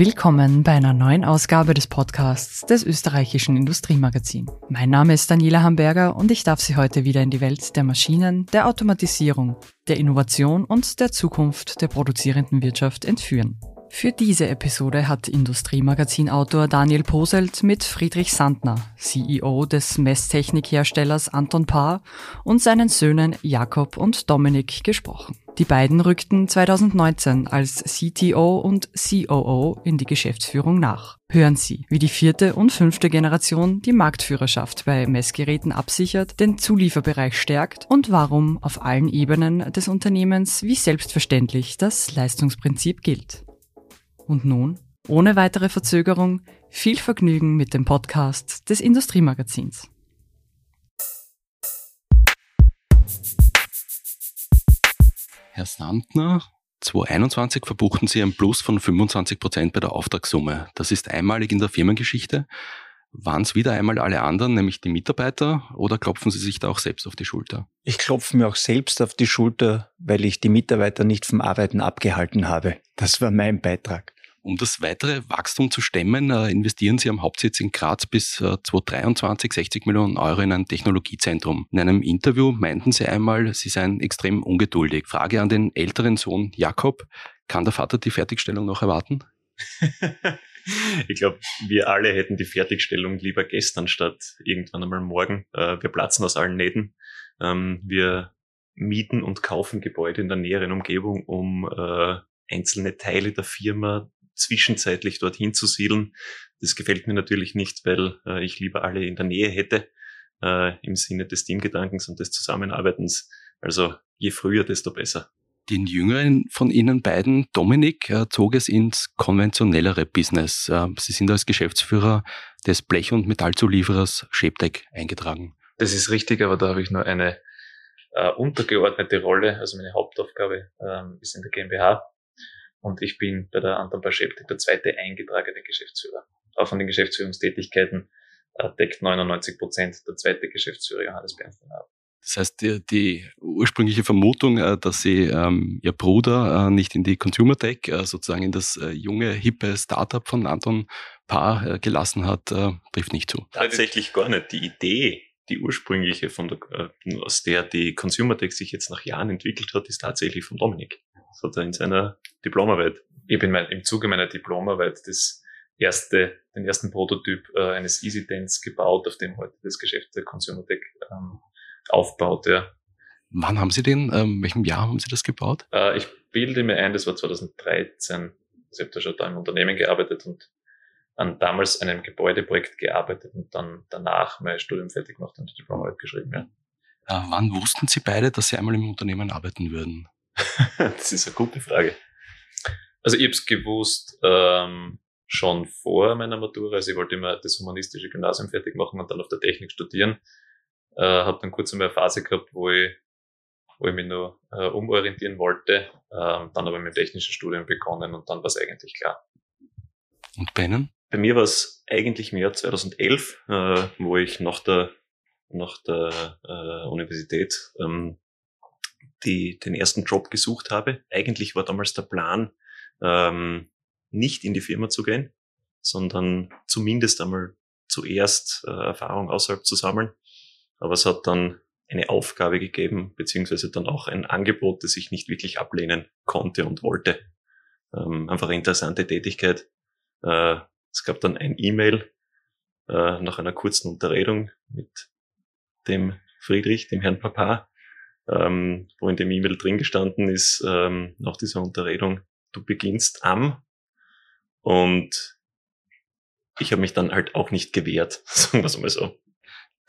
Willkommen bei einer neuen Ausgabe des Podcasts des österreichischen Industriemagazin. Mein Name ist Daniela Hamburger und ich darf Sie heute wieder in die Welt der Maschinen, der Automatisierung, der Innovation und der Zukunft der produzierenden Wirtschaft entführen. Für diese Episode hat Industriemagazin-Autor Daniel Poselt mit Friedrich Sandner, CEO des Messtechnikherstellers Anton Paar und seinen Söhnen Jakob und Dominik gesprochen. Die beiden rückten 2019 als CTO und COO in die Geschäftsführung nach. Hören Sie, wie die vierte und fünfte Generation die Marktführerschaft bei Messgeräten absichert, den Zulieferbereich stärkt und warum auf allen Ebenen des Unternehmens wie selbstverständlich das Leistungsprinzip gilt. Und nun, ohne weitere Verzögerung, viel Vergnügen mit dem Podcast des Industriemagazins. Herr Sandner, 2021 verbuchten Sie ein Plus von 25 Prozent bei der Auftragssumme. Das ist einmalig in der Firmengeschichte. Waren es wieder einmal alle anderen, nämlich die Mitarbeiter, oder klopfen Sie sich da auch selbst auf die Schulter? Ich klopfe mir auch selbst auf die Schulter, weil ich die Mitarbeiter nicht vom Arbeiten abgehalten habe. Das war mein Beitrag. Um das weitere Wachstum zu stemmen, äh, investieren Sie am Hauptsitz in Graz bis äh, 2023 60 Millionen Euro in ein Technologiezentrum. In einem Interview meinten Sie einmal, Sie seien extrem ungeduldig. Frage an den älteren Sohn Jakob, kann der Vater die Fertigstellung noch erwarten? ich glaube, wir alle hätten die Fertigstellung lieber gestern statt irgendwann einmal morgen. Äh, wir platzen aus allen Nähten. Ähm, wir mieten und kaufen Gebäude in der näheren Umgebung, um äh, einzelne Teile der Firma zwischenzeitlich dorthin zu siedeln. Das gefällt mir natürlich nicht, weil äh, ich lieber alle in der Nähe hätte, äh, im Sinne des Teamgedankens und des Zusammenarbeitens. Also je früher, desto besser. Den jüngeren von Ihnen beiden, Dominik, äh, zog es ins konventionellere Business. Äh, Sie sind als Geschäftsführer des Blech- und Metallzulieferers Scheptec eingetragen. Das ist richtig, aber da habe ich nur eine äh, untergeordnete Rolle. Also meine Hauptaufgabe ähm, ist in der GmbH und ich bin bei der Anton Beschäftigt der zweite eingetragene Geschäftsführer. Auch von den Geschäftsführungstätigkeiten äh, deckt 99 Prozent der zweite Geschäftsführer Johannes Bernstein ab. Das heißt, die, die ursprüngliche Vermutung, äh, dass Sie ähm, Ihr Bruder äh, nicht in die Consumer Tech, äh, sozusagen in das äh, junge, hippe Startup von Anton Paar äh, gelassen hat, äh, trifft nicht zu. Tatsächlich gar nicht. Die Idee, die ursprüngliche, von der, äh, aus der die Consumer Tech sich jetzt nach Jahren entwickelt hat, ist tatsächlich von Dominik. Das hat er in seiner Diplomarbeit. Ich bin mein, im Zuge meiner Diplomarbeit das erste, den ersten Prototyp äh, eines Easy Dance gebaut, auf dem heute das Geschäft der Consumer Tech ähm, aufbaut. Ja. Wann haben Sie den, ähm, welchem Jahr haben Sie das gebaut? Äh, ich bilde mir ein, das war 2013. Also ich habe da schon da im Unternehmen gearbeitet und an damals einem Gebäudeprojekt gearbeitet und dann danach mein Studium fertig gemacht und die Diplomarbeit geschrieben. Ja. Äh, wann wussten Sie beide, dass Sie einmal im Unternehmen arbeiten würden? das ist eine gute Frage. Also ich habe es gewusst ähm, schon vor meiner Matura. Also ich wollte immer das humanistische Gymnasium fertig machen und dann auf der Technik studieren. Äh, habe dann kurz einmal eine Phase gehabt, wo ich, wo ich mich nur äh, umorientieren wollte. Ähm, dann aber mit dem technischen Studium begonnen und dann war es eigentlich klar. Und bei Ihnen? Bei mir war es eigentlich im Jahr 2011, äh, wo ich nach der, nach der äh, Universität ähm, die, den ersten Job gesucht habe. Eigentlich war damals der Plan, ähm, nicht in die Firma zu gehen, sondern zumindest einmal zuerst äh, Erfahrung außerhalb zu sammeln. Aber es hat dann eine Aufgabe gegeben, beziehungsweise dann auch ein Angebot, das ich nicht wirklich ablehnen konnte und wollte. Ähm, einfach eine interessante Tätigkeit. Äh, es gab dann ein E-Mail äh, nach einer kurzen Unterredung mit dem Friedrich, dem Herrn Papa, ähm, wo in dem E-Mail drin gestanden ist, ähm, nach dieser Unterredung, du beginnst am und ich habe mich dann halt auch nicht gewehrt, sagen wir es mal so.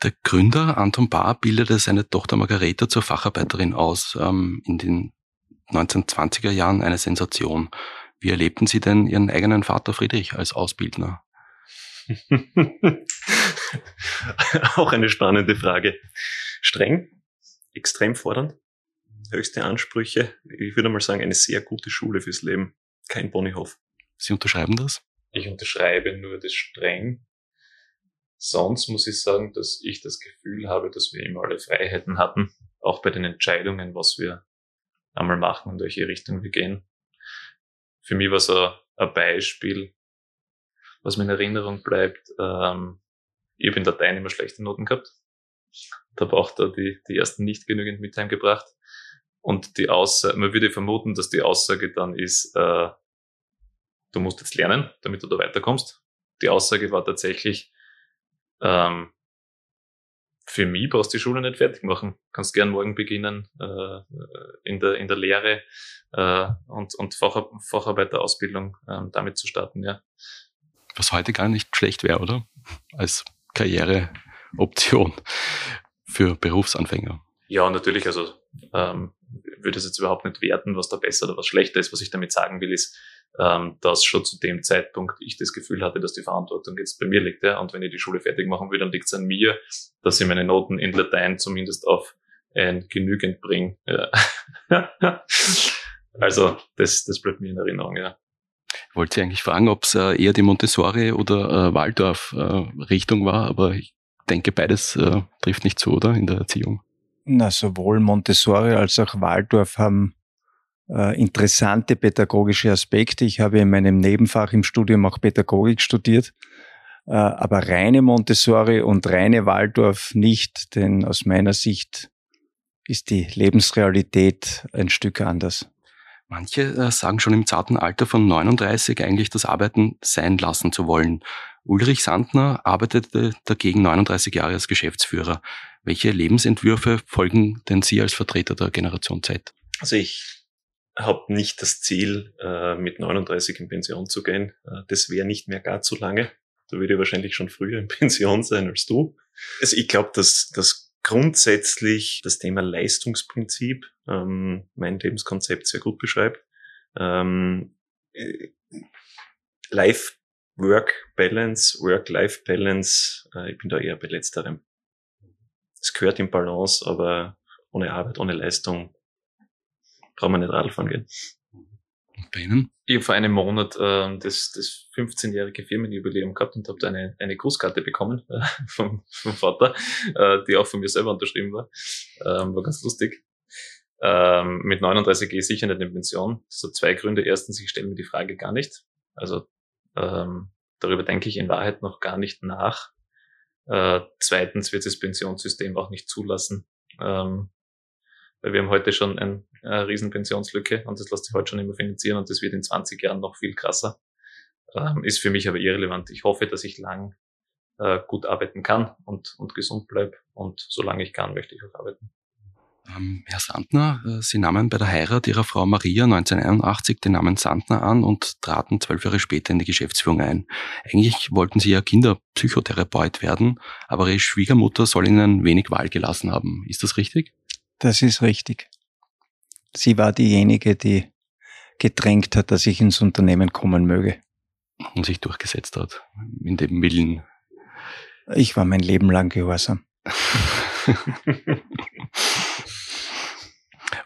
Der Gründer Anton Bahr bildete seine Tochter Margareta zur Facharbeiterin aus, ähm, in den 1920er Jahren eine Sensation. Wie erlebten Sie denn Ihren eigenen Vater Friedrich als Ausbildner? auch eine spannende Frage. Streng, extrem fordernd, höchste Ansprüche. Ich würde mal sagen, eine sehr gute Schule fürs Leben. Kein Ponyhof. Sie unterschreiben das? Ich unterschreibe nur das streng. Sonst muss ich sagen, dass ich das Gefühl habe, dass wir immer alle Freiheiten hatten, auch bei den Entscheidungen, was wir einmal machen und welche Richtung wir gehen. Für mich war so ein Beispiel, was mir in Erinnerung bleibt, ähm, ich habe in Dateien immer schlechte Noten gehabt. Da braucht er die, die ersten nicht genügend mit heimgebracht. Und die Aussage, man würde vermuten, dass die Aussage dann ist, äh, du musst jetzt lernen, damit du da weiterkommst. Die Aussage war tatsächlich, ähm, für mich brauchst du die Schule nicht fertig machen. Kannst gern morgen beginnen äh, in, der, in der Lehre äh, und, und Fach, Facharbeiterausbildung äh, damit zu starten, ja. Was heute gar nicht schlecht wäre, oder? Als Karriereoption für Berufsanfänger. Ja, natürlich. Also ähm, würde es jetzt überhaupt nicht werten, was da besser oder was schlechter ist. Was ich damit sagen will, ist, ähm, dass schon zu dem Zeitpunkt ich das Gefühl hatte, dass die Verantwortung jetzt bei mir liegt. Ja? Und wenn ich die Schule fertig machen will, dann liegt es an mir, dass ich meine Noten in Latein zumindest auf ein genügend bringe. Ja. also das, das bleibt mir in Erinnerung, ja. Ich wollte Sie eigentlich fragen, ob es äh, eher die Montessori- oder äh, Waldorf-Richtung äh, war, aber ich denke, beides äh, trifft nicht zu, oder, in der Erziehung? Na, sowohl Montessori als auch Waldorf haben äh, interessante pädagogische Aspekte. Ich habe in meinem Nebenfach im Studium auch Pädagogik studiert, äh, aber reine Montessori und reine Waldorf nicht, denn aus meiner Sicht ist die Lebensrealität ein Stück anders. Manche äh, sagen schon im zarten Alter von 39 eigentlich das Arbeiten sein lassen zu wollen. Ulrich Sandner arbeitete dagegen 39 Jahre als Geschäftsführer. Welche Lebensentwürfe folgen denn Sie als Vertreter der Generation Z? Also ich habe nicht das Ziel, äh, mit 39 in Pension zu gehen. Äh, das wäre nicht mehr gar zu lange. Da würde ich wahrscheinlich schon früher in Pension sein als du. Also ich glaube, dass, dass grundsätzlich das Thema Leistungsprinzip ähm, mein Lebenskonzept sehr gut beschreibt. Ähm, äh, Life-Work-Balance, Work-Life-Balance, äh, ich bin da eher bei letzterem. Es gehört im Balance, aber ohne Arbeit, ohne Leistung brauchen wir nicht Radfahren gehen. Bei Ihnen? Ich habe vor einem Monat äh, das, das 15-jährige Firmenjubiläum gehabt und habe eine, eine Grußkarte bekommen äh, vom, vom Vater, äh, die auch von mir selber unterschrieben war. Ähm, war ganz lustig. Ähm, mit 39 gehe ich sicher nicht in Pension. Das hat zwei Gründe. Erstens, ich stelle mir die Frage gar nicht. Also ähm, darüber denke ich in Wahrheit noch gar nicht nach. Äh, zweitens wird das Pensionssystem auch nicht zulassen, ähm, weil wir haben heute schon ein, eine riesen Pensionslücke und das lässt sich heute schon immer finanzieren und das wird in 20 Jahren noch viel krasser. Ähm, ist für mich aber irrelevant. Ich hoffe, dass ich lang äh, gut arbeiten kann und, und gesund bleibe und solange ich kann, möchte ich auch arbeiten. Ähm, Herr Sandner, äh, Sie nahmen bei der Heirat Ihrer Frau Maria 1981 den Namen Sandner an und traten zwölf Jahre später in die Geschäftsführung ein. Eigentlich wollten Sie ja Kinderpsychotherapeut werden, aber Ihre Schwiegermutter soll Ihnen wenig Wahl gelassen haben. Ist das richtig? Das ist richtig. Sie war diejenige, die gedrängt hat, dass ich ins Unternehmen kommen möge. Und sich durchgesetzt hat, in dem Willen. Ich war mein Leben lang gehorsam.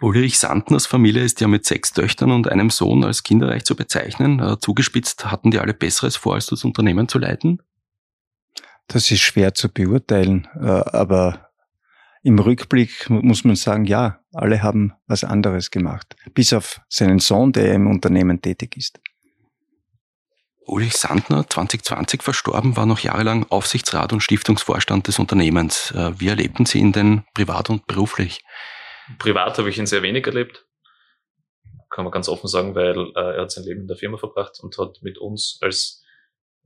Ulrich Sandners Familie ist ja mit sechs Töchtern und einem Sohn als kinderreich zu bezeichnen. Äh, zugespitzt hatten die alle Besseres vor, als das Unternehmen zu leiten? Das ist schwer zu beurteilen, äh, aber im Rückblick muss man sagen, ja, alle haben was anderes gemacht. Bis auf seinen Sohn, der im Unternehmen tätig ist. Ulrich Sandner, 2020 verstorben, war noch jahrelang Aufsichtsrat und Stiftungsvorstand des Unternehmens. Äh, wie erlebten Sie ihn denn privat und beruflich? Privat habe ich ihn sehr wenig erlebt. Kann man ganz offen sagen, weil äh, er hat sein Leben in der Firma verbracht und hat mit uns als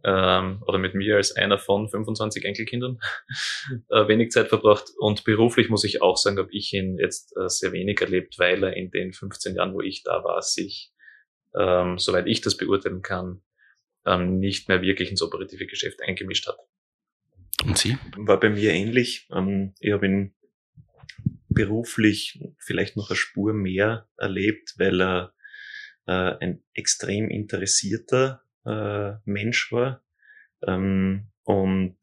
ähm, oder mit mir als einer von 25 Enkelkindern äh, wenig Zeit verbracht. Und beruflich muss ich auch sagen, habe ich ihn jetzt äh, sehr wenig erlebt, weil er in den 15 Jahren, wo ich da war, sich, ähm, soweit ich das beurteilen kann, ähm, nicht mehr wirklich ins operative Geschäft eingemischt hat. Und Sie? War bei mir ähnlich. Ähm, ich habe ihn beruflich vielleicht noch eine Spur mehr erlebt, weil er äh, ein extrem interessierter äh, Mensch war. Ähm, und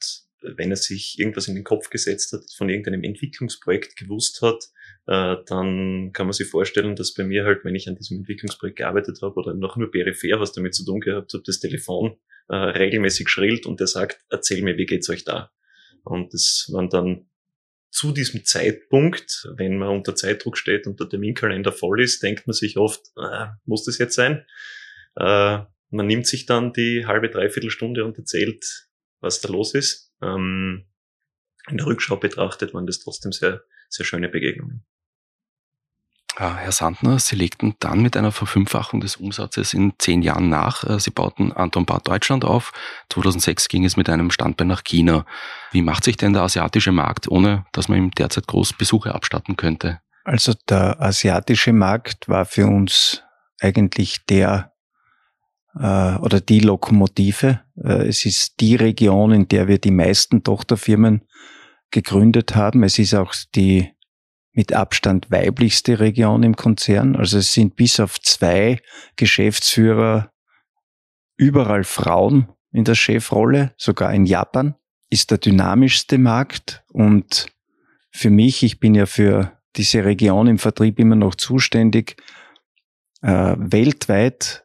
wenn er sich irgendwas in den Kopf gesetzt hat, von irgendeinem Entwicklungsprojekt gewusst hat, äh, dann kann man sich vorstellen, dass bei mir halt, wenn ich an diesem Entwicklungsprojekt gearbeitet habe oder noch nur peripher was damit zu tun gehabt habe, das Telefon äh, regelmäßig schrillt und der sagt, erzähl mir, wie geht's euch da? Und das waren dann zu diesem Zeitpunkt, wenn man unter Zeitdruck steht und der Terminkalender voll ist, denkt man sich oft, äh, muss das jetzt sein? Äh, man nimmt sich dann die halbe, dreiviertel Stunde und erzählt, was da los ist. Ähm, in der Rückschau betrachtet waren das trotzdem sehr, sehr schöne Begegnungen. Äh, Herr Sandner, Sie legten dann mit einer Verfünffachung des Umsatzes in zehn Jahren nach. Äh, Sie bauten Anton Bad Deutschland auf. 2006 ging es mit einem Standbein nach China. Wie macht sich denn der asiatische Markt, ohne dass man ihm derzeit groß Besuche abstatten könnte? Also der asiatische Markt war für uns eigentlich der äh, oder die Lokomotive. Äh, es ist die Region, in der wir die meisten Tochterfirmen gegründet haben. Es ist auch die mit Abstand weiblichste Region im Konzern. Also es sind bis auf zwei Geschäftsführer überall Frauen in der Chefrolle, sogar in Japan, ist der dynamischste Markt und für mich, ich bin ja für diese Region im Vertrieb immer noch zuständig, äh, weltweit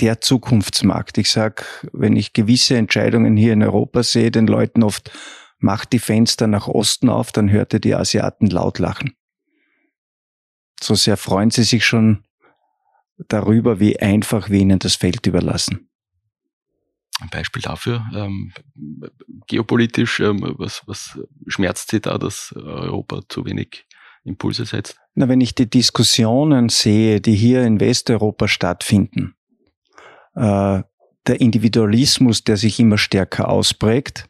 der Zukunftsmarkt. Ich sag, wenn ich gewisse Entscheidungen hier in Europa sehe, den Leuten oft macht die Fenster nach Osten auf, dann hörte die Asiaten laut lachen. So sehr freuen sie sich schon darüber, wie einfach wir ihnen das Feld überlassen. Ein Beispiel dafür, ähm, geopolitisch, ähm, was, was schmerzt Sie da, dass Europa zu wenig Impulse setzt? Na, wenn ich die Diskussionen sehe, die hier in Westeuropa stattfinden, äh, der Individualismus, der sich immer stärker ausprägt,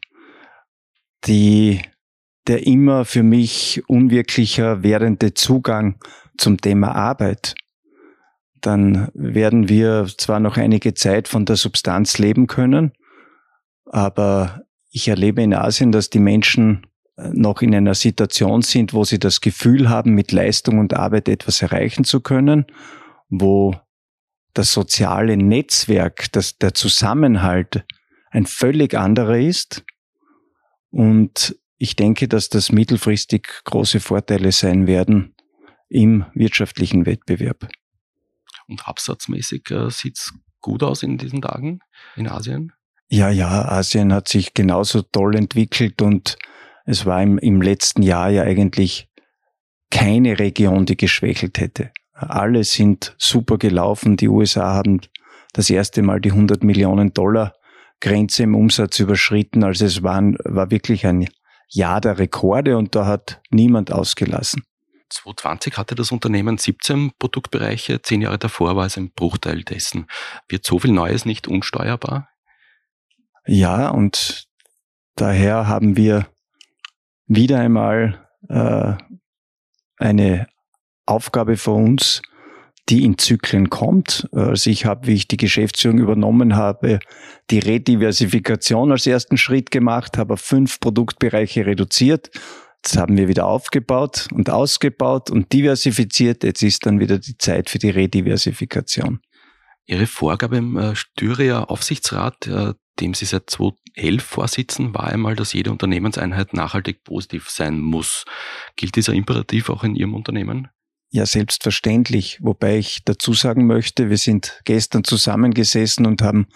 die, der immer für mich unwirklicher werdende Zugang zum Thema Arbeit, dann werden wir zwar noch einige Zeit von der Substanz leben können, aber ich erlebe in Asien, dass die Menschen äh, noch in einer Situation sind, wo sie das Gefühl haben, mit Leistung und Arbeit etwas erreichen zu können, wo das soziale Netzwerk, das, der Zusammenhalt ein völlig anderer ist und ich denke, dass das mittelfristig große Vorteile sein werden im wirtschaftlichen Wettbewerb. Und absatzmäßig äh, sieht's gut aus in diesen Tagen in Asien? Ja, ja, Asien hat sich genauso toll entwickelt und es war im, im letzten Jahr ja eigentlich keine Region, die geschwächelt hätte. Alle sind super gelaufen. Die USA haben das erste Mal die 100 Millionen Dollar Grenze im Umsatz überschritten. Also es war, war wirklich ein Jahr der Rekorde und da hat niemand ausgelassen. 2020 hatte das Unternehmen 17 Produktbereiche, zehn Jahre davor war es ein Bruchteil dessen. Wird so viel Neues nicht unsteuerbar? Ja, und daher haben wir wieder einmal äh, eine Aufgabe für uns, die in Zyklen kommt. Also ich habe, wie ich die Geschäftsführung übernommen habe, die Rediversifikation als ersten Schritt gemacht, habe fünf Produktbereiche reduziert. Jetzt haben wir wieder aufgebaut und ausgebaut und diversifiziert. Jetzt ist dann wieder die Zeit für die Rediversifikation. Ihre Vorgabe im äh, Styria Aufsichtsrat, äh, dem Sie seit 2011 vorsitzen, war einmal, dass jede Unternehmenseinheit nachhaltig positiv sein muss. Gilt dieser Imperativ auch in Ihrem Unternehmen? Ja, selbstverständlich. Wobei ich dazu sagen möchte, wir sind gestern zusammengesessen und haben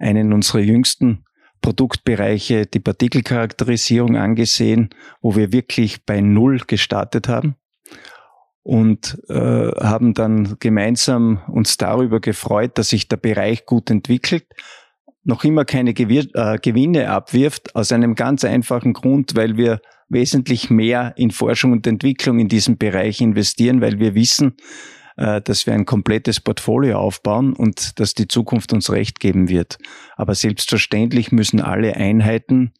einen unserer jüngsten Produktbereiche, die Partikelcharakterisierung angesehen, wo wir wirklich bei Null gestartet haben und äh, haben dann gemeinsam uns darüber gefreut, dass sich der Bereich gut entwickelt, noch immer keine Gewir äh, Gewinne abwirft, aus einem ganz einfachen Grund, weil wir wesentlich mehr in Forschung und Entwicklung in diesem Bereich investieren, weil wir wissen, äh, dass wir ein komplettes Portfolio aufbauen und dass die Zukunft uns recht geben wird. Aber selbstverständlich müssen alle Einheiten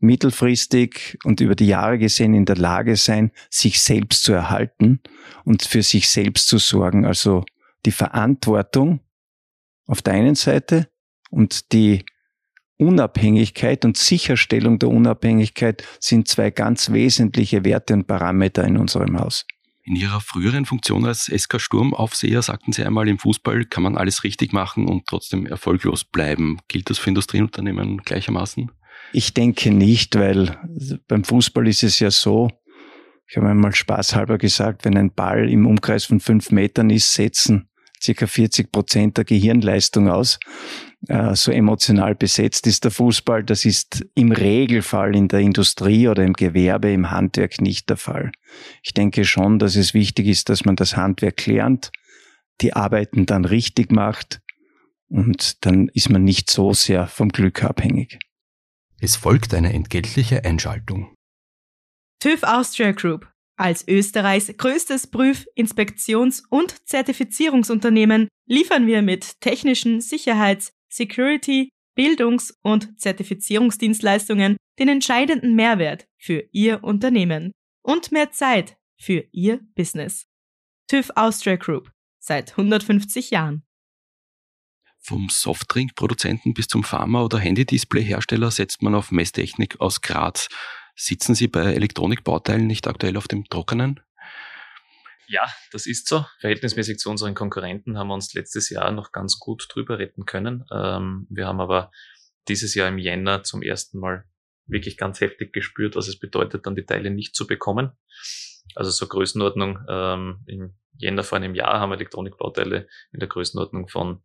mittelfristig und über die Jahre gesehen in der Lage sein, sich selbst zu erhalten und für sich selbst zu sorgen. Also die Verantwortung auf der einen Seite und die Unabhängigkeit und Sicherstellung der Unabhängigkeit sind zwei ganz wesentliche Werte und Parameter in unserem Haus. In Ihrer früheren Funktion als SK Sturmaufseher sagten Sie einmal, im Fußball kann man alles richtig machen und trotzdem erfolglos bleiben. Gilt das für Industrieunternehmen gleichermaßen? Ich denke nicht, weil beim Fußball ist es ja so, ich habe einmal spaßhalber gesagt, wenn ein Ball im Umkreis von fünf Metern ist, setzen circa 40 Prozent der Gehirnleistung aus. Äh, so emotional besetzt ist der Fußball. Das ist im Regelfall in der Industrie oder im Gewerbe, im Handwerk nicht der Fall. Ich denke schon, dass es wichtig ist, dass man das Handwerk lernt, die Arbeiten dann richtig macht Und dann ist man nicht so sehr vom Glück abhängig. Es folgt eine entgeltliche Einschaltung. TÜV Austria Group. Als Österreichs größtes Prüf-, Inspektions- und Zertifizierungsunternehmen liefern wir mit technischen Sicherheits-, Security-, Bildungs- und Zertifizierungsdienstleistungen den entscheidenden Mehrwert für Ihr Unternehmen und mehr Zeit für Ihr Business. TÜV Austria Group seit 150 Jahren. Vom Softdrink-Produzenten bis zum Pharma- oder Handy-Display-Hersteller setzt man auf Messtechnik aus Graz. Sitzen Sie bei Elektronikbauteilen nicht aktuell auf dem Trockenen? Ja, das ist so. Verhältnismäßig zu unseren Konkurrenten haben wir uns letztes Jahr noch ganz gut drüber retten können. Ähm, wir haben aber dieses Jahr im Jänner zum ersten Mal wirklich ganz heftig gespürt, was es bedeutet, dann die Teile nicht zu bekommen. Also so Größenordnung, ähm, im Jänner vor einem Jahr haben Elektronikbauteile in der Größenordnung von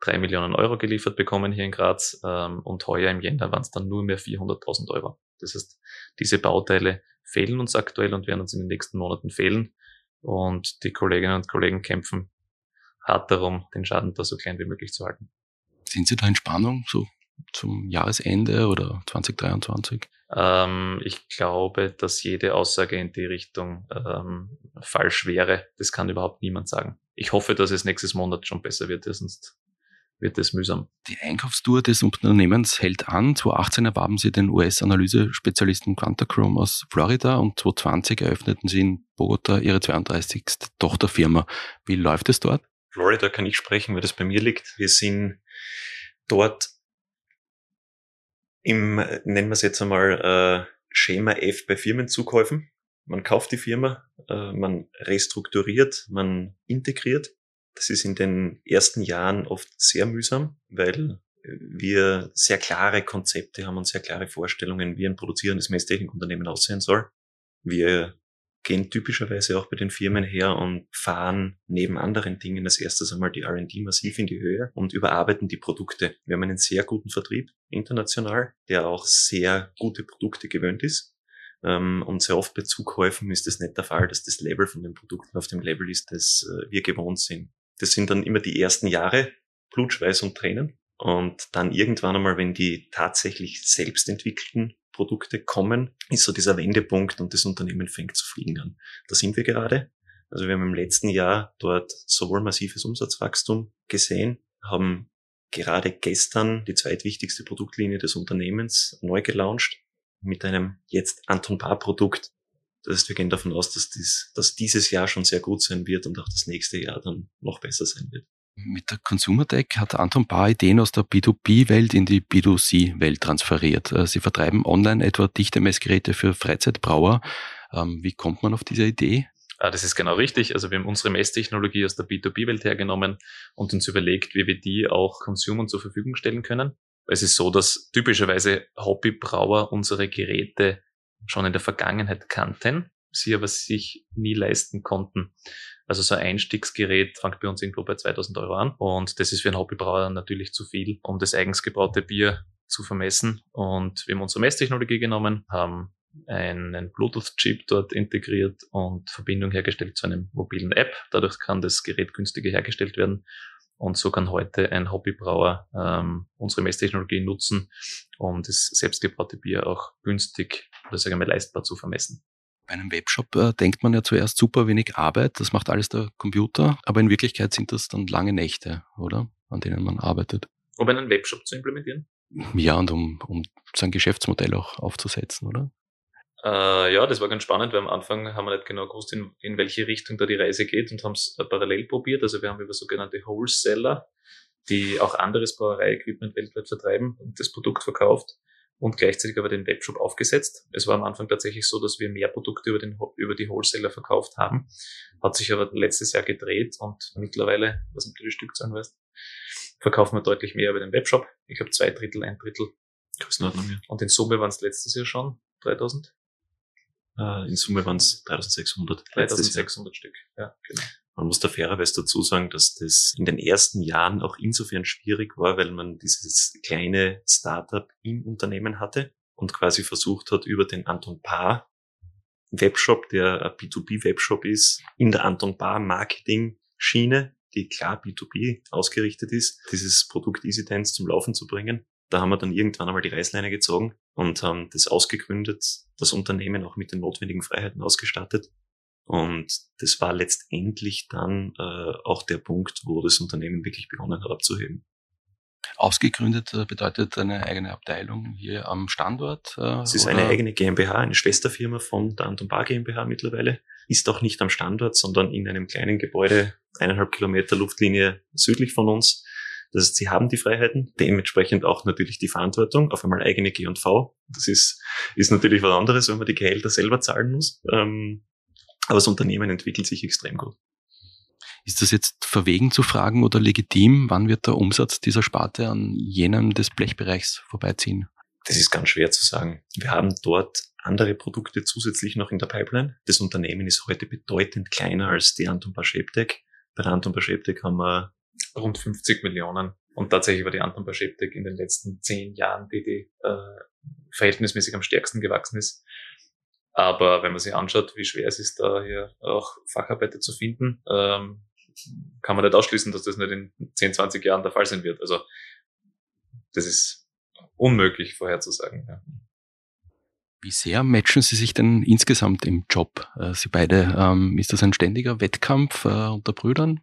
drei Millionen Euro geliefert bekommen hier in Graz ähm, und heuer im Jänner waren es dann nur mehr 400.000 Euro. Das heißt, diese Bauteile fehlen uns aktuell und werden uns in den nächsten Monaten fehlen. Und die Kolleginnen und Kollegen kämpfen hart darum, den Schaden da so klein wie möglich zu halten. Sind Sie da in Spannung, so zum Jahresende oder 2023? Ähm, ich glaube, dass jede Aussage in die Richtung ähm, falsch wäre. Das kann überhaupt niemand sagen. Ich hoffe, dass es nächstes Monat schon besser wird, sonst wird es mühsam. Die Einkaufstour des Unternehmens hält an. 2018 erwarben sie den US-Analyse-Spezialisten Quantachrome aus Florida und 2020 eröffneten sie in Bogota ihre 32. Tochterfirma. Wie läuft es dort? Florida kann ich sprechen, weil das bei mir liegt. Wir sind dort im, nennen wir es jetzt einmal, äh, Schema F bei Firmenzukäufen. Man kauft die Firma, äh, man restrukturiert, man integriert das ist in den ersten Jahren oft sehr mühsam, weil wir sehr klare Konzepte haben und sehr klare Vorstellungen, wie ein produzierendes Messtechnikunternehmen aussehen soll. Wir gehen typischerweise auch bei den Firmen her und fahren neben anderen Dingen als erstes einmal die R&D massiv in die Höhe und überarbeiten die Produkte. Wir haben einen sehr guten Vertrieb international, der auch sehr gute Produkte gewöhnt ist. Ähm, und sehr oft bei Zukäufen ist es nicht der Fall, dass das Label von den Produkten auf dem Label ist, das äh, wir gewohnt sind. Das sind dann immer die ersten Jahre, Blut, Schweiß und Tränen. Und dann irgendwann einmal, wenn die tatsächlich selbst entwickelten Produkte kommen, ist so dieser Wendepunkt und das Unternehmen fängt zu fliegen an. Da sind wir gerade. Also wir haben im letzten Jahr dort sowohl massives Umsatzwachstum gesehen, haben gerade gestern die zweitwichtigste Produktlinie des Unternehmens neu gelauncht mit einem jetzt Anton Paar Produkt, das heißt, wir gehen davon aus, dass, dies, dass dieses Jahr schon sehr gut sein wird und auch das nächste Jahr dann noch besser sein wird. Mit der Consumer Tech hat Anton paar Ideen aus der B2B-Welt in die B2C-Welt transferiert. Äh, sie vertreiben online etwa dichte Messgeräte für Freizeitbrauer. Ähm, wie kommt man auf diese Idee? Ah, das ist genau richtig. Also wir haben unsere Messtechnologie aus der B2B-Welt hergenommen und uns überlegt, wie wir die auch Consumern zur Verfügung stellen können. Es ist so, dass typischerweise Hobbybrauer unsere Geräte schon in der Vergangenheit kannten, sie aber sich nie leisten konnten. Also so ein Einstiegsgerät fängt bei uns irgendwo bei 2000 Euro an und das ist für einen Hobbybrauer natürlich zu viel, um das eigens gebraute Bier zu vermessen. Und wir haben unsere Messtechnologie genommen, haben einen Bluetooth-Chip dort integriert und Verbindung hergestellt zu einem mobilen App. Dadurch kann das Gerät günstiger hergestellt werden und so kann heute ein Hobbybrauer ähm, unsere Messtechnologie nutzen, um das selbstgebraute Bier auch günstig oder sagen wir leistbar zu vermessen. Bei einem Webshop äh, denkt man ja zuerst super wenig Arbeit, das macht alles der Computer, aber in Wirklichkeit sind das dann lange Nächte, oder? An denen man arbeitet. Um einen Webshop zu implementieren? Ja, und um, um sein Geschäftsmodell auch aufzusetzen, oder? Äh, ja, das war ganz spannend, weil am Anfang haben wir nicht genau gewusst, in, in welche Richtung da die Reise geht und haben es äh, parallel probiert. Also wir haben über sogenannte Wholesaler, die auch anderes Brauerei-Equipment weltweit vertreiben und das Produkt verkauft und gleichzeitig aber den Webshop aufgesetzt. Es war am Anfang tatsächlich so, dass wir mehr Produkte über, den, über die Wholesaler verkauft haben, hat sich aber letztes Jahr gedreht und mittlerweile, was natürlich Stückzahlen weißt, verkaufen wir deutlich mehr über den Webshop. Ich glaube zwei Drittel, ein Drittel. Größenordnung, ja. Und in Summe waren es letztes Jahr schon 3000. Äh, in Summe waren es 3600. 3600 Stück, ja, genau. Man muss da fairerweise dazu sagen, dass das in den ersten Jahren auch insofern schwierig war, weil man dieses kleine Startup im Unternehmen hatte und quasi versucht hat, über den Anton Paar Webshop, der ein B2B-Webshop ist, in der Anton Paar Marketing Schiene die klar B2B ausgerichtet ist, dieses Produkt EasyDance zum Laufen zu bringen. Da haben wir dann irgendwann einmal die Reißleine gezogen und haben das ausgegründet, das Unternehmen auch mit den notwendigen Freiheiten ausgestattet. Und das war letztendlich dann äh, auch der Punkt, wo das Unternehmen wirklich begonnen hat abzuheben. Ausgegründet äh, bedeutet eine eigene Abteilung hier am Standort? Äh, es ist oder? eine eigene GmbH, eine Schwesterfirma von der Anton Bar GmbH mittlerweile. Ist auch nicht am Standort, sondern in einem kleinen Gebäude, eineinhalb Kilometer Luftlinie südlich von uns. Das heißt, sie haben die Freiheiten, dementsprechend auch natürlich die Verantwortung, auf einmal eigene G&V. Das ist, ist natürlich was anderes, wenn man die Gehälter selber zahlen muss. Ähm, aber das Unternehmen entwickelt sich extrem gut. Ist das jetzt verwegen zu fragen oder legitim? Wann wird der Umsatz dieser Sparte an jenem des Blechbereichs vorbeiziehen? Das ist ganz schwer zu sagen. Wir haben dort andere Produkte zusätzlich noch in der Pipeline. Das Unternehmen ist heute bedeutend kleiner als die Anton Pascheptek. Bei der Anton Pascheptek haben wir rund 50 Millionen. Und tatsächlich war die Anton Pascheptek in den letzten zehn Jahren, die, die äh, verhältnismäßig am stärksten gewachsen ist. Aber wenn man sich anschaut, wie schwer es ist, da hier auch Facharbeiter zu finden, ähm, kann man nicht ausschließen, dass das nicht in 10, 20 Jahren der Fall sein wird. Also das ist unmöglich vorherzusagen. Ja. Wie sehr matchen Sie sich denn insgesamt im Job? Äh, Sie beide, ähm, ist das ein ständiger Wettkampf äh, unter Brüdern?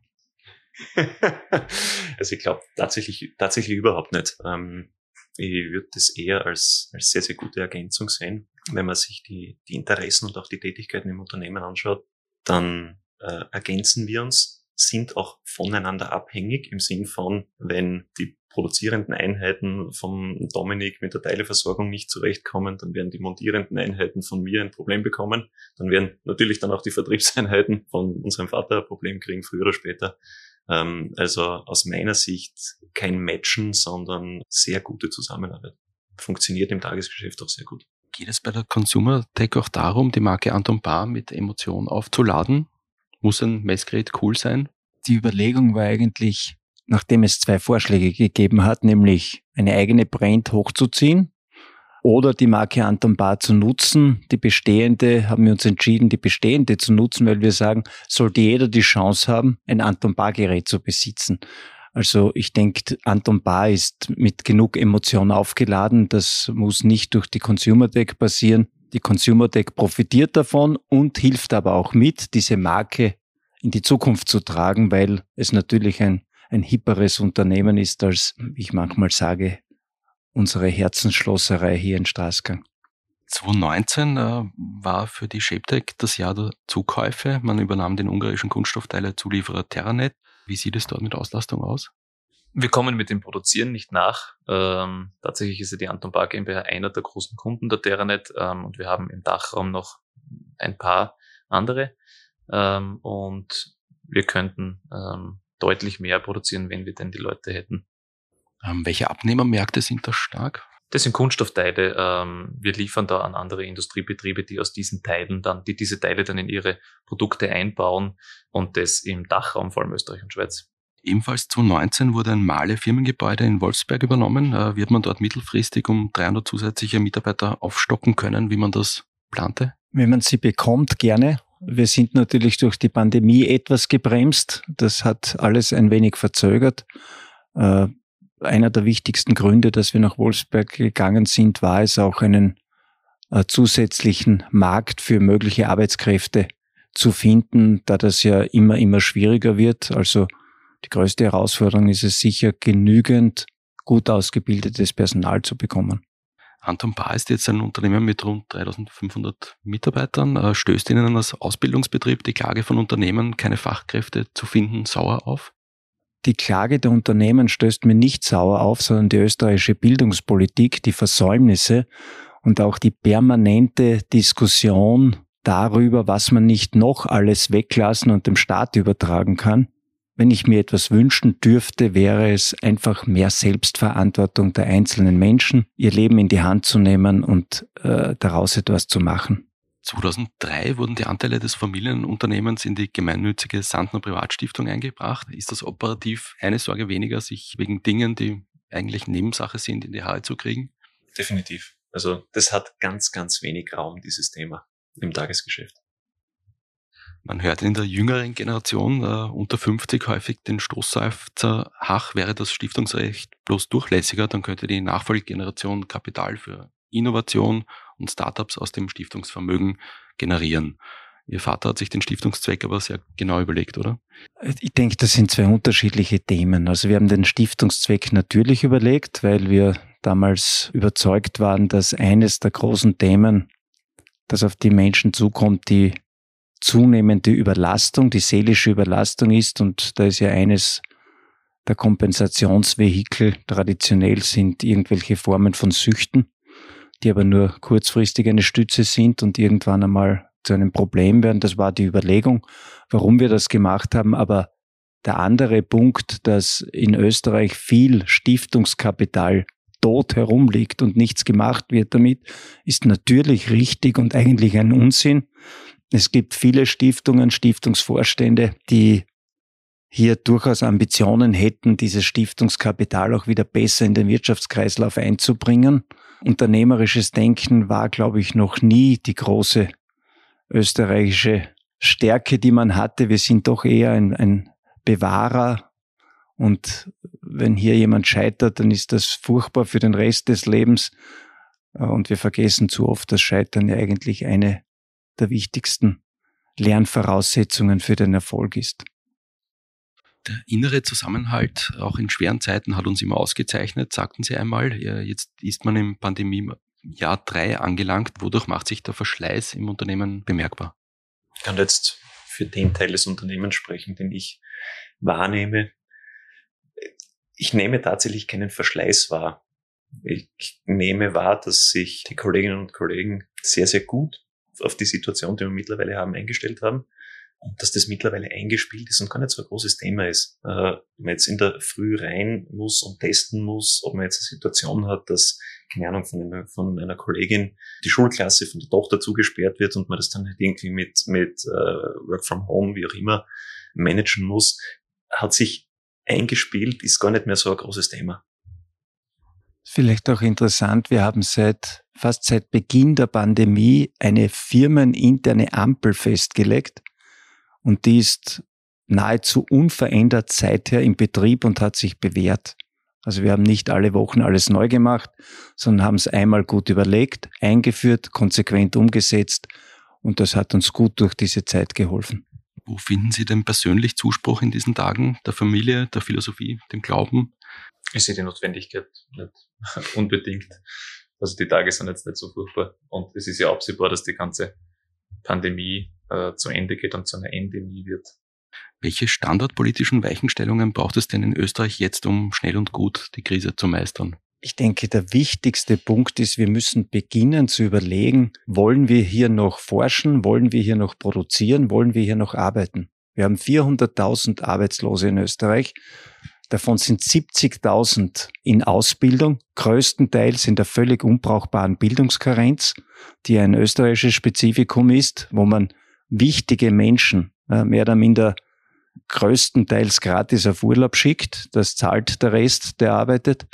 also ich glaube tatsächlich, tatsächlich überhaupt nicht. Ähm, ich würde das eher als, als sehr, sehr gute Ergänzung sehen. Wenn man sich die, die Interessen und auch die Tätigkeiten im Unternehmen anschaut, dann äh, ergänzen wir uns sind auch voneinander abhängig im Sinn von, wenn die produzierenden Einheiten vom Dominik mit der Teileversorgung nicht zurechtkommen, dann werden die montierenden Einheiten von mir ein Problem bekommen. Dann werden natürlich dann auch die Vertriebseinheiten von unserem Vater ein Problem kriegen, früher oder später. Ähm, also aus meiner Sicht kein Matchen, sondern sehr gute Zusammenarbeit. Funktioniert im Tagesgeschäft auch sehr gut. Geht es bei der Consumer Tech auch darum, die Marke Anton Bar mit Emotionen aufzuladen? Muss ein Messgerät cool sein? Die Überlegung war eigentlich, nachdem es zwei Vorschläge gegeben hat, nämlich eine eigene Brand hochzuziehen oder die Marke Anton Bar zu nutzen. Die bestehende, haben wir uns entschieden, die bestehende zu nutzen, weil wir sagen, sollte jeder die Chance haben, ein Anton Bar Gerät zu besitzen. Also ich denke, Anton Bar ist mit genug Emotion aufgeladen. Das muss nicht durch die Consumer Tech passieren. Die Consumer Tech profitiert davon und hilft aber auch mit, diese Marke in die Zukunft zu tragen, weil es natürlich ein, ein hipperes Unternehmen ist, als ich manchmal sage, unsere Herzensschlosserei hier in Straßgang. 2019 äh, war für die ShapeTech das Jahr der Zukäufe. Man übernahm den ungarischen Kunststoffteile-Zulieferer Terranet. Wie sieht es dort mit Auslastung aus? Wir kommen mit dem Produzieren nicht nach. Ähm, tatsächlich ist ja die Anton Bar GmbH einer der großen Kunden der Terranet ähm, und wir haben im Dachraum noch ein paar andere. Ähm, und wir könnten ähm, deutlich mehr produzieren, wenn wir denn die Leute hätten. Ähm, welche Abnehmermärkte sind da stark? Das sind Kunststoffteile. Ähm, wir liefern da an andere Industriebetriebe, die aus diesen Teilen dann, die diese Teile dann in ihre Produkte einbauen und das im Dachraum, vor allem Österreich und Schweiz. Ebenfalls 2019 wurde ein Male Firmengebäude in Wolfsberg übernommen. Äh, wird man dort mittelfristig um 300 zusätzliche Mitarbeiter aufstocken können, wie man das plante? Wenn man sie bekommt, gerne. Wir sind natürlich durch die Pandemie etwas gebremst. Das hat alles ein wenig verzögert. Äh, einer der wichtigsten Gründe, dass wir nach Wolfsberg gegangen sind, war es auch einen äh, zusätzlichen Markt für mögliche Arbeitskräfte zu finden, da das ja immer, immer schwieriger wird. Also die größte Herausforderung ist es sicher, genügend gut ausgebildetes Personal zu bekommen. Anton Bar ist jetzt ein Unternehmen mit rund 3500 Mitarbeitern. Äh, stößt Ihnen als Ausbildungsbetrieb die Klage von Unternehmen, keine Fachkräfte zu finden, sauer auf? Die Klage der Unternehmen stößt mir nicht sauer auf, sondern die österreichische Bildungspolitik, die Versäumnisse und auch die permanente Diskussion darüber, was man nicht noch alles weglassen und dem Staat übertragen kann. Wenn ich mir etwas wünschen dürfte, wäre es einfach mehr Selbstverantwortung der einzelnen Menschen, ihr Leben in die Hand zu nehmen und äh, daraus etwas zu machen. 2003 wurden die Anteile des Familienunternehmens in die gemeinnützige Sandner Privatstiftung eingebracht. Ist das operativ eine Sorge weniger, sich wegen Dingen, die eigentlich Nebensache sind, in die Haare zu kriegen? Definitiv. Also das hat ganz, ganz wenig Raum, dieses Thema im Tagesgeschäft. Man hört in der jüngeren Generation äh, unter 50 häufig den Stoßseufzer, ach, wäre das Stiftungsrecht bloß durchlässiger, dann könnte die Nachfolgegeneration Kapital für Innovation und Startups aus dem Stiftungsvermögen generieren. Ihr Vater hat sich den Stiftungszweck aber sehr genau überlegt, oder? Ich denke, das sind zwei unterschiedliche Themen. Also wir haben den Stiftungszweck natürlich überlegt, weil wir damals überzeugt waren, dass eines der großen Themen, das auf die Menschen zukommt, die zunehmende Überlastung, die seelische Überlastung ist. Und da ist ja eines der Kompensationsvehikel traditionell sind irgendwelche Formen von Süchten, die aber nur kurzfristig eine Stütze sind und irgendwann einmal zu einem Problem werden. Das war die Überlegung, warum wir das gemacht haben. Aber der andere Punkt, dass in Österreich viel Stiftungskapital tot herumliegt und nichts gemacht wird damit, ist natürlich richtig und eigentlich ein Unsinn. Es gibt viele Stiftungen, Stiftungsvorstände, die hier durchaus Ambitionen hätten, dieses Stiftungskapital auch wieder besser in den Wirtschaftskreislauf einzubringen. Unternehmerisches Denken war, glaube ich, noch nie die große österreichische Stärke, die man hatte. Wir sind doch eher ein, ein Bewahrer. Und wenn hier jemand scheitert, dann ist das furchtbar für den Rest des Lebens. Und wir vergessen zu oft, dass Scheitern ja eigentlich eine der wichtigsten Lernvoraussetzungen für den Erfolg ist. Der innere Zusammenhalt, auch in schweren Zeiten, hat uns immer ausgezeichnet, sagten Sie einmal. Jetzt ist man im Pandemiejahr drei angelangt. Wodurch macht sich der Verschleiß im Unternehmen bemerkbar? Ich kann jetzt für den Teil des Unternehmens sprechen, den ich wahrnehme. Ich nehme tatsächlich keinen Verschleiß wahr. Ich nehme wahr, dass sich die Kolleginnen und Kollegen sehr, sehr gut auf die Situation, die wir mittlerweile haben, eingestellt haben. Und dass das mittlerweile eingespielt ist und gar nicht so ein großes Thema ist. Äh, wenn man jetzt in der Früh rein muss und testen muss, ob man jetzt eine Situation hat, dass, keine Ahnung, von einer, von einer Kollegin die Schulklasse von der Tochter zugesperrt wird und man das dann halt irgendwie mit, mit uh, Work from Home, wie auch immer, managen muss, hat sich eingespielt, ist gar nicht mehr so ein großes Thema. Vielleicht auch interessant, wir haben seit fast seit Beginn der Pandemie eine firmeninterne Ampel festgelegt und die ist nahezu unverändert seither im Betrieb und hat sich bewährt. Also wir haben nicht alle Wochen alles neu gemacht, sondern haben es einmal gut überlegt, eingeführt, konsequent umgesetzt und das hat uns gut durch diese Zeit geholfen. Wo finden Sie denn persönlich Zuspruch in diesen Tagen der Familie, der Philosophie, dem Glauben? Ich sehe die Notwendigkeit nicht unbedingt. Also die Tage sind jetzt nicht so furchtbar. Und es ist ja absehbar, dass die ganze Pandemie äh, zu Ende geht und zu einer Endemie wird. Welche standardpolitischen Weichenstellungen braucht es denn in Österreich jetzt, um schnell und gut die Krise zu meistern? Ich denke, der wichtigste Punkt ist, wir müssen beginnen zu überlegen, wollen wir hier noch forschen, wollen wir hier noch produzieren, wollen wir hier noch arbeiten. Wir haben 400.000 Arbeitslose in Österreich. Davon sind 70.000 in Ausbildung, größtenteils in der völlig unbrauchbaren Bildungskarenz, die ein österreichisches Spezifikum ist, wo man wichtige Menschen äh, mehr oder minder größtenteils gratis auf Urlaub schickt. Das zahlt der Rest, der arbeitet.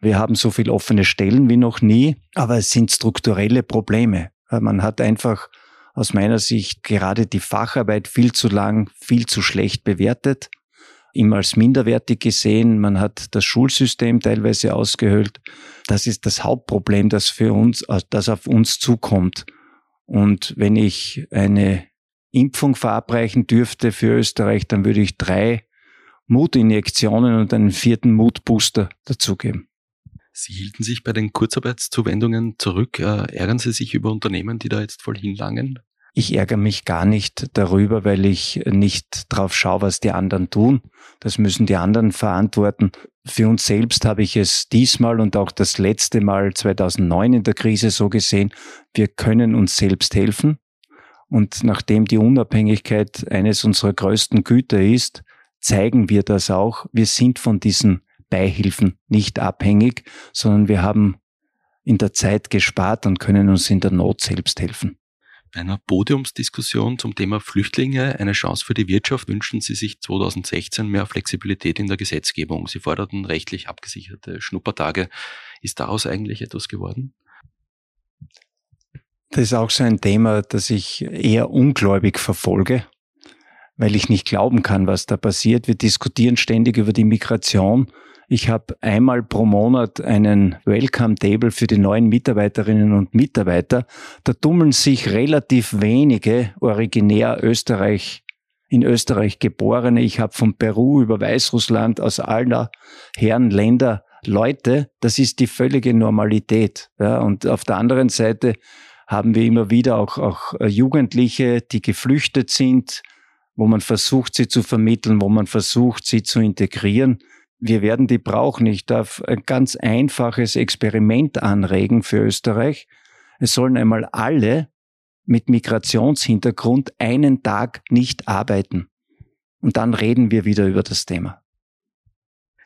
Wir haben so viele offene Stellen wie noch nie, aber es sind strukturelle Probleme. Äh, man hat einfach aus meiner Sicht gerade die Facharbeit viel zu lang, viel zu schlecht bewertet immer als minderwertig gesehen. Man hat das Schulsystem teilweise ausgehöhlt. Das ist das Hauptproblem, das für uns, äh, das auf uns zukommt. Und wenn ich eine Impfung verabreichen dürfte für Österreich, dann würde ich drei Mutinjektionen und einen vierten Mutbooster dazugeben. Sie hielten sich bei den Kurzarbeitszuwendungen zurück. Äh, ärgern Sie sich über Unternehmen, die da jetzt voll hinlangen? Ich ärgere mich gar nicht darüber, weil ich nicht drauf schaue, was die anderen tun. Das müssen die anderen verantworten. Für uns selbst habe ich es diesmal und auch das letzte Mal 2009 in der Krise so gesehen, wir können uns selbst helfen. Und nachdem die Unabhängigkeit eines unserer größten Güter ist, zeigen wir das auch. Wir sind von diesen Beihilfen nicht abhängig, sondern wir haben in der Zeit gespart und können uns in der Not selbst helfen einer Podiumsdiskussion zum Thema Flüchtlinge eine Chance für die Wirtschaft wünschen Sie sich 2016 mehr Flexibilität in der Gesetzgebung. Sie forderten rechtlich abgesicherte Schnuppertage. Ist daraus eigentlich etwas geworden? Das ist auch so ein Thema, das ich eher ungläubig verfolge. weil ich nicht glauben kann, was da passiert. Wir diskutieren ständig über die Migration. Ich habe einmal pro Monat einen Welcome Table für die neuen Mitarbeiterinnen und Mitarbeiter. Da tummeln sich relativ wenige originär Österreich in Österreich geborene. Ich habe von Peru über Weißrussland aus aller Herren Länder Leute. Das ist die völlige Normalität. Ja, und auf der anderen Seite haben wir immer wieder auch, auch äh, Jugendliche, die geflüchtet sind, wo man versucht, sie zu vermitteln, wo man versucht, sie zu integrieren. Wir werden die brauchen. Ich darf ein ganz einfaches Experiment anregen für Österreich. Es sollen einmal alle mit Migrationshintergrund einen Tag nicht arbeiten. Und dann reden wir wieder über das Thema.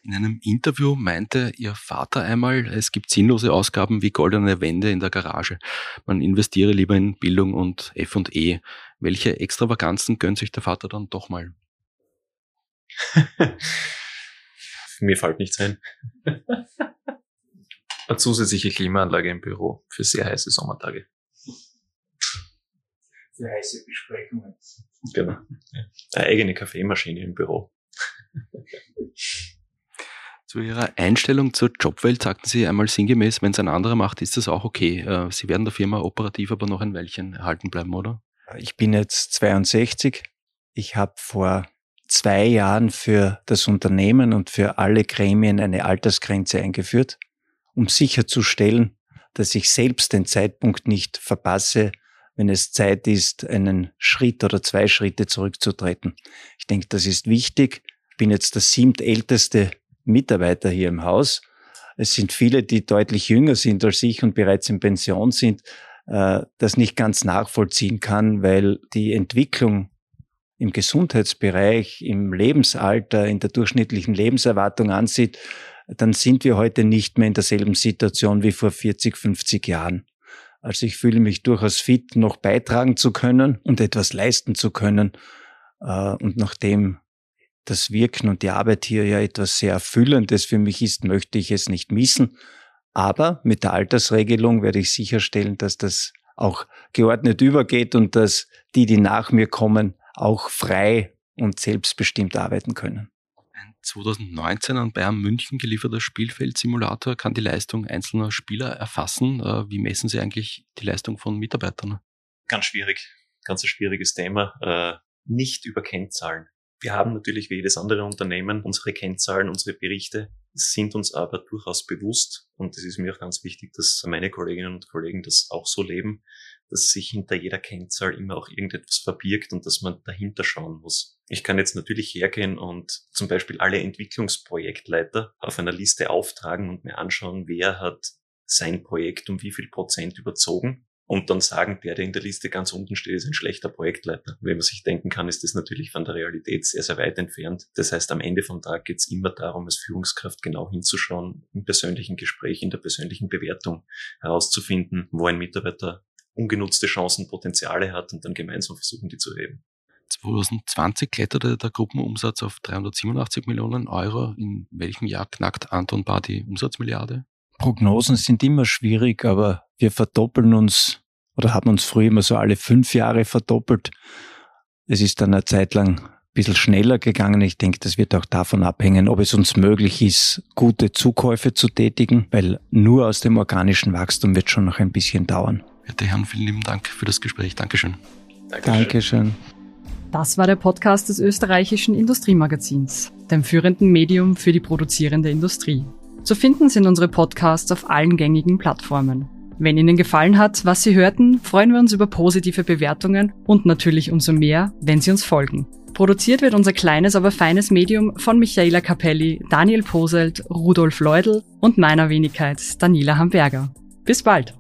In einem Interview meinte Ihr Vater einmal, es gibt sinnlose Ausgaben wie goldene Wände in der Garage. Man investiere lieber in Bildung und F&E. Welche Extravaganzen gönnt sich der Vater dann doch mal? Mir fällt nichts ein. Eine zusätzliche Klimaanlage im Büro für sehr heiße Sommertage. Für heiße Besprechungen. Genau. Eine eigene Kaffeemaschine im Büro. Zu Ihrer Einstellung zur Jobwelt sagten Sie einmal sinngemäß, wenn es ein anderer macht, ist das auch okay. Äh, Sie werden der Firma operativ aber noch ein Weilchen erhalten bleiben, oder? Ich bin jetzt 62. Ich habe vor zwei Jahren für das Unternehmen und für alle Gremien eine Altersgrenze eingeführt, um sicherzustellen, dass ich selbst den Zeitpunkt nicht verpasse, wenn es Zeit ist, einen Schritt oder zwei Schritte zurückzutreten. Ich denke, das ist wichtig. Ich bin jetzt der siebtälteste Mitarbeiter hier im Haus. Es sind viele, die deutlich jünger sind als ich und bereits in Pension sind, äh, das nicht ganz nachvollziehen kann, weil die Entwicklung im Gesundheitsbereich, im Lebensalter, in der durchschnittlichen Lebenserwartung ansieht, dann sind wir heute nicht mehr in derselben Situation wie vor 40, 50 Jahren. Also ich fühle mich durchaus fit, noch beitragen zu können und etwas leisten zu können. Äh, und nachdem das Wirken und die Arbeit hier ja etwas sehr Erfüllendes für mich ist, möchte ich es nicht missen. Aber mit der Altersregelung werde ich sicherstellen, dass das auch geordnet übergeht und dass die, die nach mir kommen, auch frei und selbstbestimmt arbeiten können. Ein 2019 an Bayern München gelieferter Spielfeldsimulator kann die Leistung einzelner Spieler erfassen. Äh, wie messen Sie eigentlich die Leistung von Mitarbeitern? Ganz schwierig, ganz ein schwieriges Thema. Äh, nicht über Kennzahlen. Wir haben natürlich wie jedes andere Unternehmen unsere Kennzahlen, unsere Berichte, sind uns aber durchaus bewusst und es ist mir auch ganz wichtig, dass meine Kolleginnen und Kollegen das auch so leben, dass sich hinter jeder Kennzahl immer auch irgendetwas verbirgt und dass man dahinter schauen muss. Ich kann jetzt natürlich hergehen und zum Beispiel alle Entwicklungsprojektleiter auf einer Liste auftragen und mir anschauen, wer hat sein Projekt um wie viel Prozent überzogen und dann sagen, der, der in der Liste ganz unten steht, ist ein schlechter Projektleiter. Wenn man sich denken kann, ist das natürlich von der Realität sehr, sehr weit entfernt. Das heißt, am Ende vom Tag geht es immer darum, als Führungskraft genau hinzuschauen, im persönlichen Gespräch, in der persönlichen Bewertung herauszufinden, wo ein Mitarbeiter ungenutzte Chancen, Potenziale hat und dann gemeinsam versuchen, die zu heben. 2020 kletterte der Gruppenumsatz auf 387 Millionen Euro. In welchem Jahr knackt Anton Bar die Umsatzmilliarde? Prognosen sind immer schwierig, aber wir verdoppeln uns oder haben uns früher immer so alle fünf Jahre verdoppelt. Es ist dann eine Zeit lang ein bisschen schneller gegangen. Ich denke, das wird auch davon abhängen, ob es uns möglich ist, gute Zukäufe zu tätigen, weil nur aus dem organischen Wachstum wird schon noch ein bisschen dauern. Werte Herren, vielen lieben Dank für das Gespräch. Dankeschön. Dankeschön. Dankeschön. Das war der Podcast des österreichischen Industriemagazins, dem führenden Medium für die produzierende Industrie. Zu finden sind unsere Podcasts auf allen gängigen Plattformen. Wenn Ihnen gefallen hat, was Sie hörten, freuen wir uns über positive Bewertungen und natürlich umso mehr, wenn Sie uns folgen. Produziert wird unser kleines, aber feines Medium von Michaela Capelli, Daniel Poselt, Rudolf Leudl und meiner Wenigkeit Daniela Hamberger. Bis bald!